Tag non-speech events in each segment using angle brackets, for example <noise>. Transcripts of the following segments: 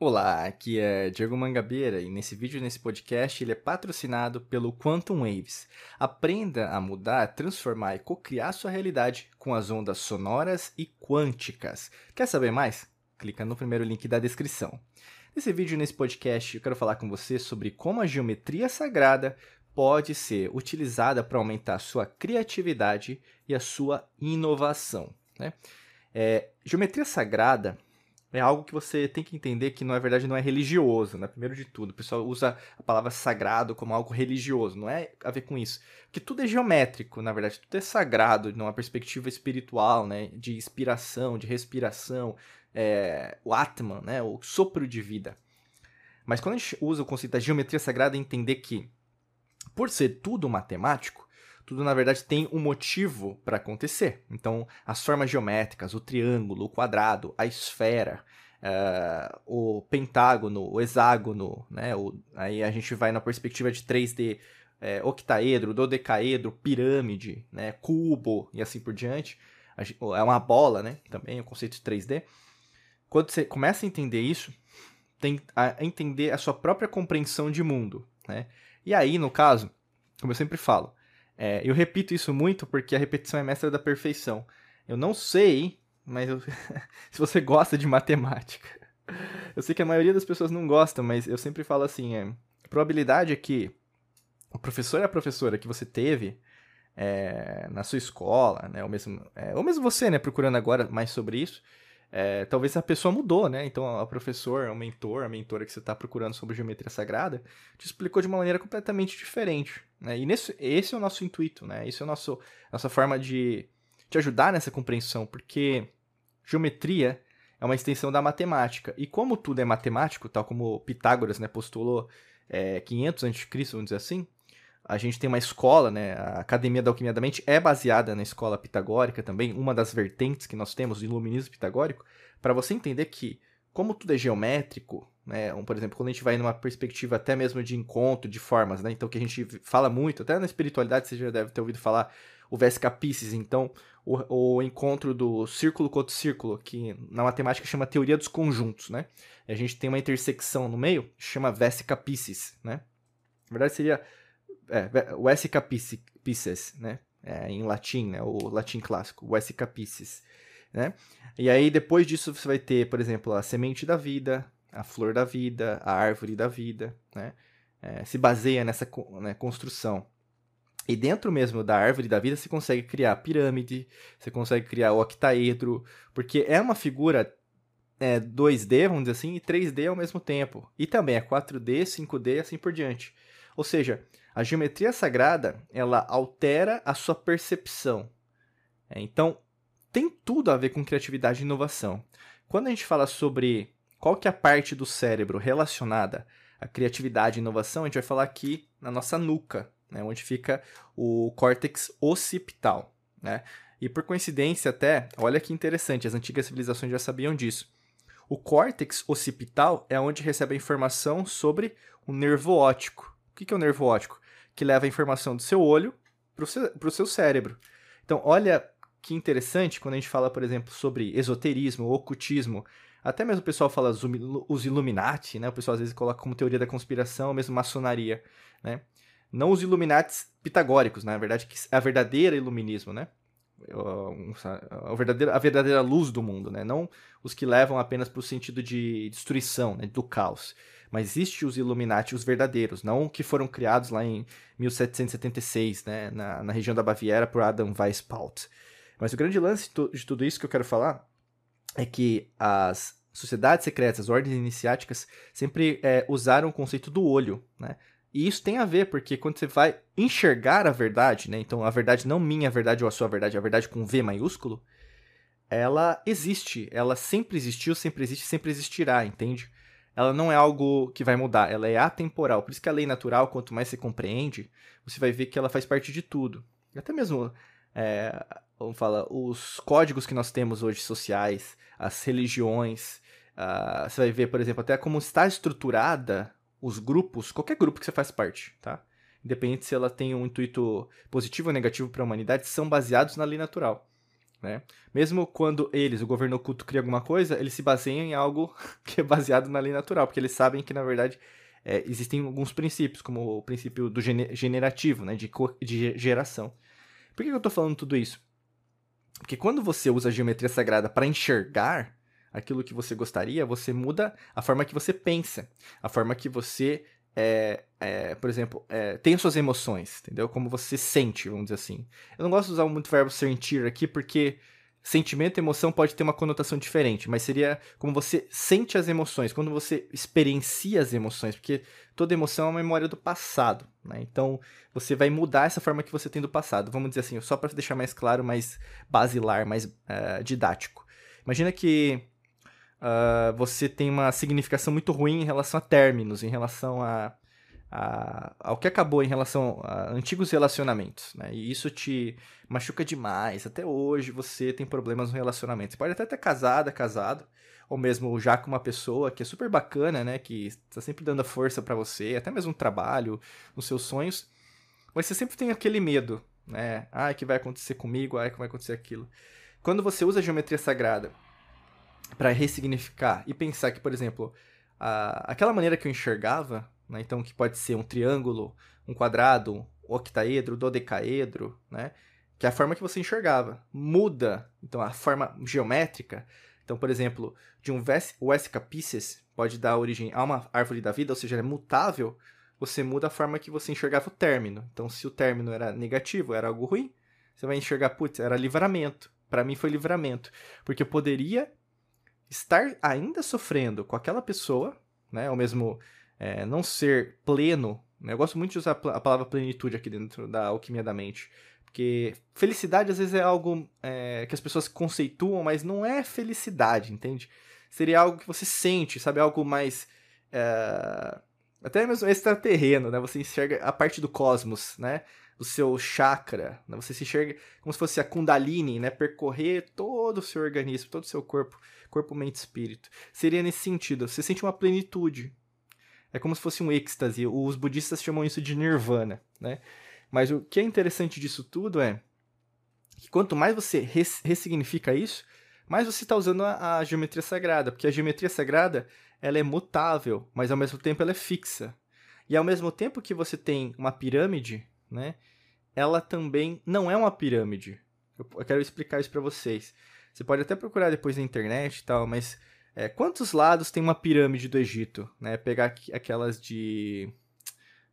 Olá, aqui é Diego Mangabeira e nesse vídeo, nesse podcast, ele é patrocinado pelo Quantum Waves. Aprenda a mudar, transformar e co-criar sua realidade com as ondas sonoras e quânticas. Quer saber mais? Clica no primeiro link da descrição. Nesse vídeo, nesse podcast, eu quero falar com você sobre como a geometria sagrada pode ser utilizada para aumentar a sua criatividade e a sua inovação. Né? É, geometria sagrada é algo que você tem que entender que, na verdade, não é religioso, né? Primeiro de tudo, o pessoal usa a palavra sagrado como algo religioso, não é a ver com isso. Porque tudo é geométrico, na verdade, tudo é sagrado, numa perspectiva espiritual, né? De inspiração, de respiração, é, o Atman, né? O sopro de vida. Mas quando a gente usa o conceito da geometria sagrada, é entender que, por ser tudo matemático, tudo na verdade tem um motivo para acontecer. Então, as formas geométricas, o triângulo, o quadrado, a esfera, uh, o pentágono, o hexágono, né? O, aí a gente vai na perspectiva de 3D, é, octaedro, dodecaedro, pirâmide, né? cubo e assim por diante. É uma bola, né? Também o conceito de 3D. Quando você começa a entender isso, tem a entender a sua própria compreensão de mundo, né? E aí, no caso, como eu sempre falo, é, eu repito isso muito porque a repetição é mestra da perfeição. Eu não sei, mas eu... <laughs> se você gosta de matemática. Eu sei que a maioria das pessoas não gosta, mas eu sempre falo assim: é, a probabilidade é que o professor e a professora que você teve é, na sua escola, né, ou mesmo, é, ou mesmo você, né, procurando agora mais sobre isso, é, talvez a pessoa mudou, né? Então, a professor, o mentor, a mentora que você está procurando sobre geometria sagrada, te explicou de uma maneira completamente diferente. Né? E nesse, esse é o nosso intuito, né? Esse é nosso, nossa forma de te ajudar nessa compreensão, porque geometria é uma extensão da matemática. E como tudo é matemático, tal como Pitágoras né, postulou é, 500 a.C., vamos dizer assim, a gente tem uma escola, né? A Academia da Alquimia da Mente é baseada na escola pitagórica também, uma das vertentes que nós temos do iluminismo pitagórico, para você entender que, como tudo é geométrico, né? Um, por exemplo, quando a gente vai numa perspectiva até mesmo de encontro de formas, né? Então, que a gente fala muito, até na espiritualidade você já deve ter ouvido falar, o Vesca Pisces, então, o, o encontro do círculo com outro círculo, que na matemática chama teoria dos conjuntos, né? E a gente tem uma intersecção no meio, chama Vesca Pisces, né? Na verdade, seria é, o SK Pisces, né? É, em latim, né? O latim clássico, o SK Pisces, né? E aí, depois disso, você vai ter, por exemplo, a semente da vida, a flor da vida, a árvore da vida, né? É, se baseia nessa né, construção. E dentro mesmo da árvore da vida, você consegue criar pirâmide, você consegue criar o octaedro, porque é uma figura é, 2D, vamos dizer assim, e 3D ao mesmo tempo. E também é 4D, 5D e assim por diante. Ou seja, a geometria sagrada, ela altera a sua percepção. É, então, tem tudo a ver com criatividade e inovação. Quando a gente fala sobre qual que é a parte do cérebro relacionada à criatividade e inovação, a gente vai falar aqui na nossa nuca, né, onde fica o córtex occipital. Né? E por coincidência até, olha que interessante, as antigas civilizações já sabiam disso. O córtex occipital é onde recebe a informação sobre o nervo óptico. O que é o nervo óptico? Que leva a informação do seu olho para o seu, seu cérebro. Então, olha que interessante quando a gente fala, por exemplo, sobre esoterismo, ocultismo. Até mesmo o pessoal fala os Illuminati, né? O pessoal às vezes coloca como teoria da conspiração, mesmo maçonaria, né? Não os Illuminatis pitagóricos, né? na verdade, que é a verdadeira iluminismo, né? A verdadeira, a verdadeira luz do mundo, né? Não os que levam apenas para o sentido de destruição, né? do caos. Mas existe os Illuminati, os verdadeiros, não que foram criados lá em 1776, né, na, na região da Baviera por Adam Weishaupt. Mas o grande lance de tudo isso que eu quero falar é que as sociedades secretas, as ordens iniciáticas, sempre é, usaram o conceito do olho, né? E isso tem a ver, porque quando você vai enxergar a verdade, né? Então, a verdade não minha verdade ou a sua verdade, a verdade com V maiúsculo, ela existe. Ela sempre existiu, sempre existe, sempre existirá, entende? Ela não é algo que vai mudar, ela é atemporal. Por isso que a lei natural, quanto mais você compreende, você vai ver que ela faz parte de tudo. Até mesmo, é, vamos falar, os códigos que nós temos hoje sociais, as religiões, uh, você vai ver, por exemplo, até como está estruturada os grupos, qualquer grupo que você faz parte, tá? Independente se ela tem um intuito positivo ou negativo para a humanidade, são baseados na lei natural. Né? Mesmo quando eles, o governo oculto, cria alguma coisa, eles se baseiam em algo <laughs> que é baseado na lei natural, porque eles sabem que, na verdade, é, existem alguns princípios, como o princípio do generativo, né, de, de geração. Por que eu estou falando tudo isso? Porque quando você usa a geometria sagrada para enxergar aquilo que você gostaria, você muda a forma que você pensa, a forma que você, é, é, por exemplo, é, tem suas emoções, entendeu? Como você sente, vamos dizer assim. Eu não gosto de usar muito o verbo sentir aqui porque sentimento e emoção pode ter uma conotação diferente, mas seria como você sente as emoções, quando você experiencia as emoções, porque toda emoção é uma memória do passado, né? Então, você vai mudar essa forma que você tem do passado. Vamos dizer assim, só para deixar mais claro, mais basilar, mais uh, didático. Imagina que uh, você tem uma significação muito ruim em relação a términos, em relação a a, ao que acabou em relação a antigos relacionamentos, né? E isso te machuca demais. Até hoje você tem problemas no relacionamento. Você pode até estar casada, casado, ou mesmo já com uma pessoa que é super bacana, né? Que está sempre dando força para você, até mesmo no trabalho, nos seus sonhos. Mas você sempre tem aquele medo, né? Ah, que vai acontecer comigo? Ah, que vai acontecer aquilo. Quando você usa a geometria sagrada para ressignificar e pensar que, por exemplo, a, aquela maneira que eu enxergava né? Então, que pode ser um triângulo, um quadrado, um octaedro, dodecaedro, né? Que é a forma que você enxergava. Muda, então, a forma geométrica. Então, por exemplo, de um Wessica Pisces pode dar origem a uma árvore da vida, ou seja, é mutável, você muda a forma que você enxergava o término. Então, se o término era negativo, era algo ruim, você vai enxergar, putz, era livramento. Para mim foi livramento, porque eu poderia estar ainda sofrendo com aquela pessoa, né, ou mesmo é, não ser pleno. Né? Eu gosto muito de usar a palavra plenitude aqui dentro da alquimia da mente. Porque felicidade às vezes é algo é, que as pessoas conceituam, mas não é felicidade, entende? Seria algo que você sente, sabe? Algo mais. É, até mesmo extraterreno, né? Você enxerga a parte do cosmos, né? Do seu chakra, né? Você se enxerga como se fosse a Kundalini, né? Percorrer todo o seu organismo, todo o seu corpo, corpo, mente, espírito. Seria nesse sentido. Você sente uma plenitude, é como se fosse um êxtase. Os budistas chamam isso de nirvana, né? Mas o que é interessante disso tudo é que quanto mais você res ressignifica isso, mais você está usando a, a, geometria sagrada, porque a geometria sagrada ela é mutável, mas ao mesmo tempo ela é fixa. E ao mesmo tempo que você tem uma pirâmide, né? Ela também não é uma pirâmide. Eu, eu quero explicar isso para vocês. Você pode até procurar depois na internet e tal, mas é, quantos lados tem uma pirâmide do Egito? Né? Pegar aquelas de.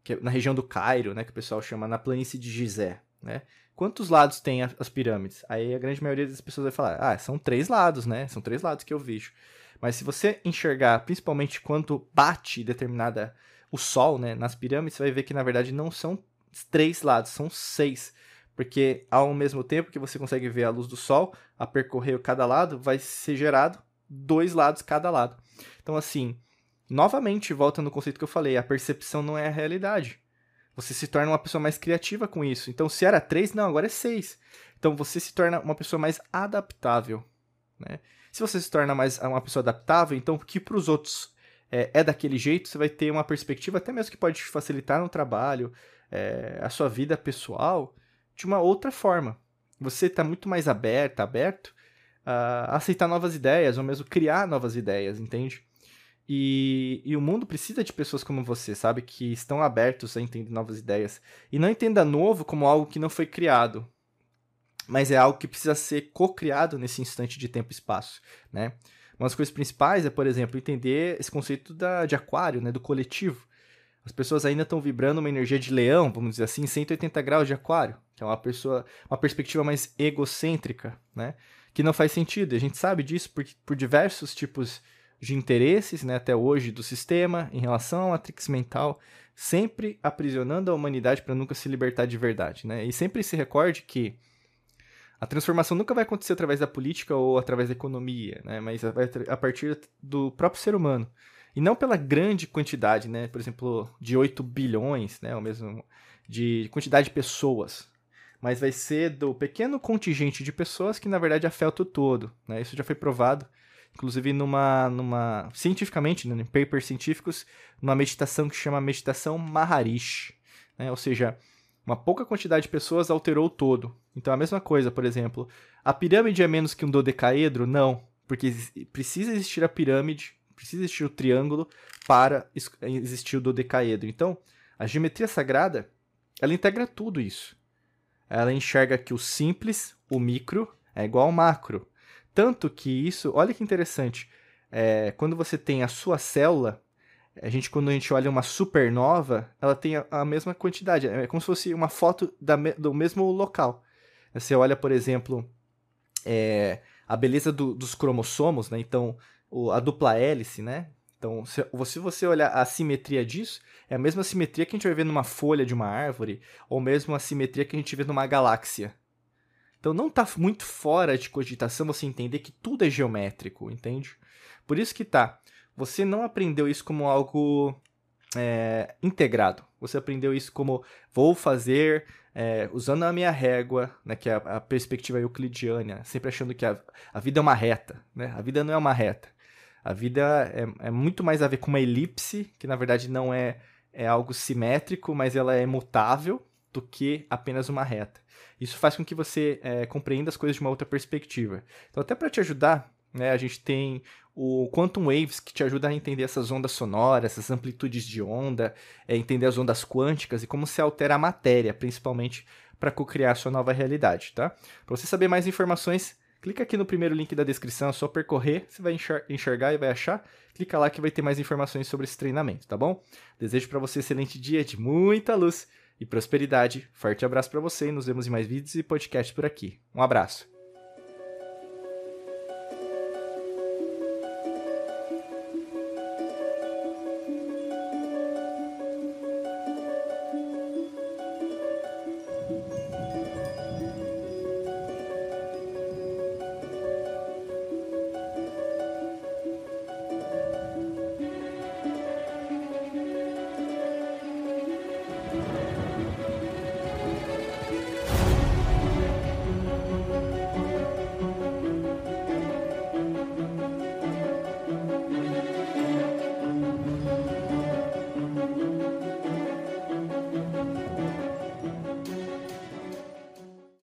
É na região do Cairo, né? Que o pessoal chama na planície de Gizé. Né? Quantos lados tem as pirâmides? Aí a grande maioria das pessoas vai falar: ah, são três lados, né? São três lados que eu vejo. Mas se você enxergar, principalmente quando bate determinada o sol, né, nas pirâmides, você vai ver que na verdade não são três lados, são seis. Porque ao mesmo tempo que você consegue ver a luz do sol a percorrer cada lado, vai ser gerado dois lados cada lado. Então, assim, novamente, volta no conceito que eu falei, a percepção não é a realidade. Você se torna uma pessoa mais criativa com isso. Então, se era três, não, agora é seis. Então, você se torna uma pessoa mais adaptável. Né? Se você se torna mais uma pessoa adaptável, então, que para os outros é, é, daquele jeito, você vai ter uma perspectiva até mesmo que pode facilitar no trabalho, é, a sua vida pessoal, de uma outra forma. Você está muito mais aberta, aberto uh, aceitar novas ideias, ou mesmo criar novas ideias, entende? E, e, o mundo precisa de pessoas como você, sabe? Que estão abertos a entender novas ideias. E não entenda novo como algo que não foi criado, mas é algo que precisa ser co-criado nesse instante de tempo e espaço, né? Uma das coisas principais é, por exemplo, entender esse conceito da, de aquário, né? Do coletivo. As pessoas ainda estão vibrando uma energia de leão, vamos dizer assim, 180 graus de aquário, que é uma pessoa, uma perspectiva mais egocêntrica, né? que não faz sentido. A gente sabe disso por, por diversos tipos de interesses, né, até hoje, do sistema em relação à matrix mental, sempre aprisionando a humanidade para nunca se libertar de verdade. Né? E sempre se recorde que a transformação nunca vai acontecer através da política ou através da economia, né? mas a partir do próprio ser humano. E não pela grande quantidade, né? por exemplo, de 8 bilhões, né? ou mesmo de quantidade de pessoas mas vai ser do pequeno contingente de pessoas que na verdade afeta o todo. Né? Isso já foi provado, inclusive numa, numa cientificamente, né, em papers científicos, numa meditação que chama meditação Maharishi, né? ou seja, Uma pouca quantidade de pessoas alterou o todo. Então a mesma coisa, por exemplo, a pirâmide é menos que um dodecaedro? Não, porque precisa existir a pirâmide, precisa existir o triângulo para existir o dodecaedro. Então, a geometria sagrada, ela integra tudo isso. Ela enxerga que o simples, o micro, é igual ao macro. Tanto que isso, olha que interessante, é, quando você tem a sua célula, a gente quando a gente olha uma supernova, ela tem a, a mesma quantidade, é como se fosse uma foto da, do mesmo local. Você olha, por exemplo, é, a beleza do, dos cromossomos, né? Então, o, a dupla hélice, né? Então, se, se você olhar a simetria disso, é a mesma simetria que a gente vai ver numa folha de uma árvore, ou mesmo a simetria que a gente vê numa galáxia. Então não está muito fora de cogitação você entender que tudo é geométrico, entende? Por isso que tá. Você não aprendeu isso como algo é, integrado. Você aprendeu isso como vou fazer é, usando a minha régua, né, que é a, a perspectiva euclidiana, sempre achando que a, a vida é uma reta. Né? A vida não é uma reta. A vida é, é muito mais a ver com uma elipse, que na verdade não é, é algo simétrico, mas ela é mutável, do que apenas uma reta. Isso faz com que você é, compreenda as coisas de uma outra perspectiva. Então, até para te ajudar, né, a gente tem o Quantum Waves, que te ajuda a entender essas ondas sonoras, essas amplitudes de onda, é, entender as ondas quânticas e como se altera a matéria, principalmente para co-criar sua nova realidade, tá? Para você saber mais informações, clica aqui no primeiro link da descrição, é só percorrer, você vai enxergar e vai achar. Clica lá que vai ter mais informações sobre esse treinamento, tá bom? Desejo para você um excelente dia de muita luz e prosperidade. Forte abraço para você e nos vemos em mais vídeos e podcasts por aqui. Um abraço.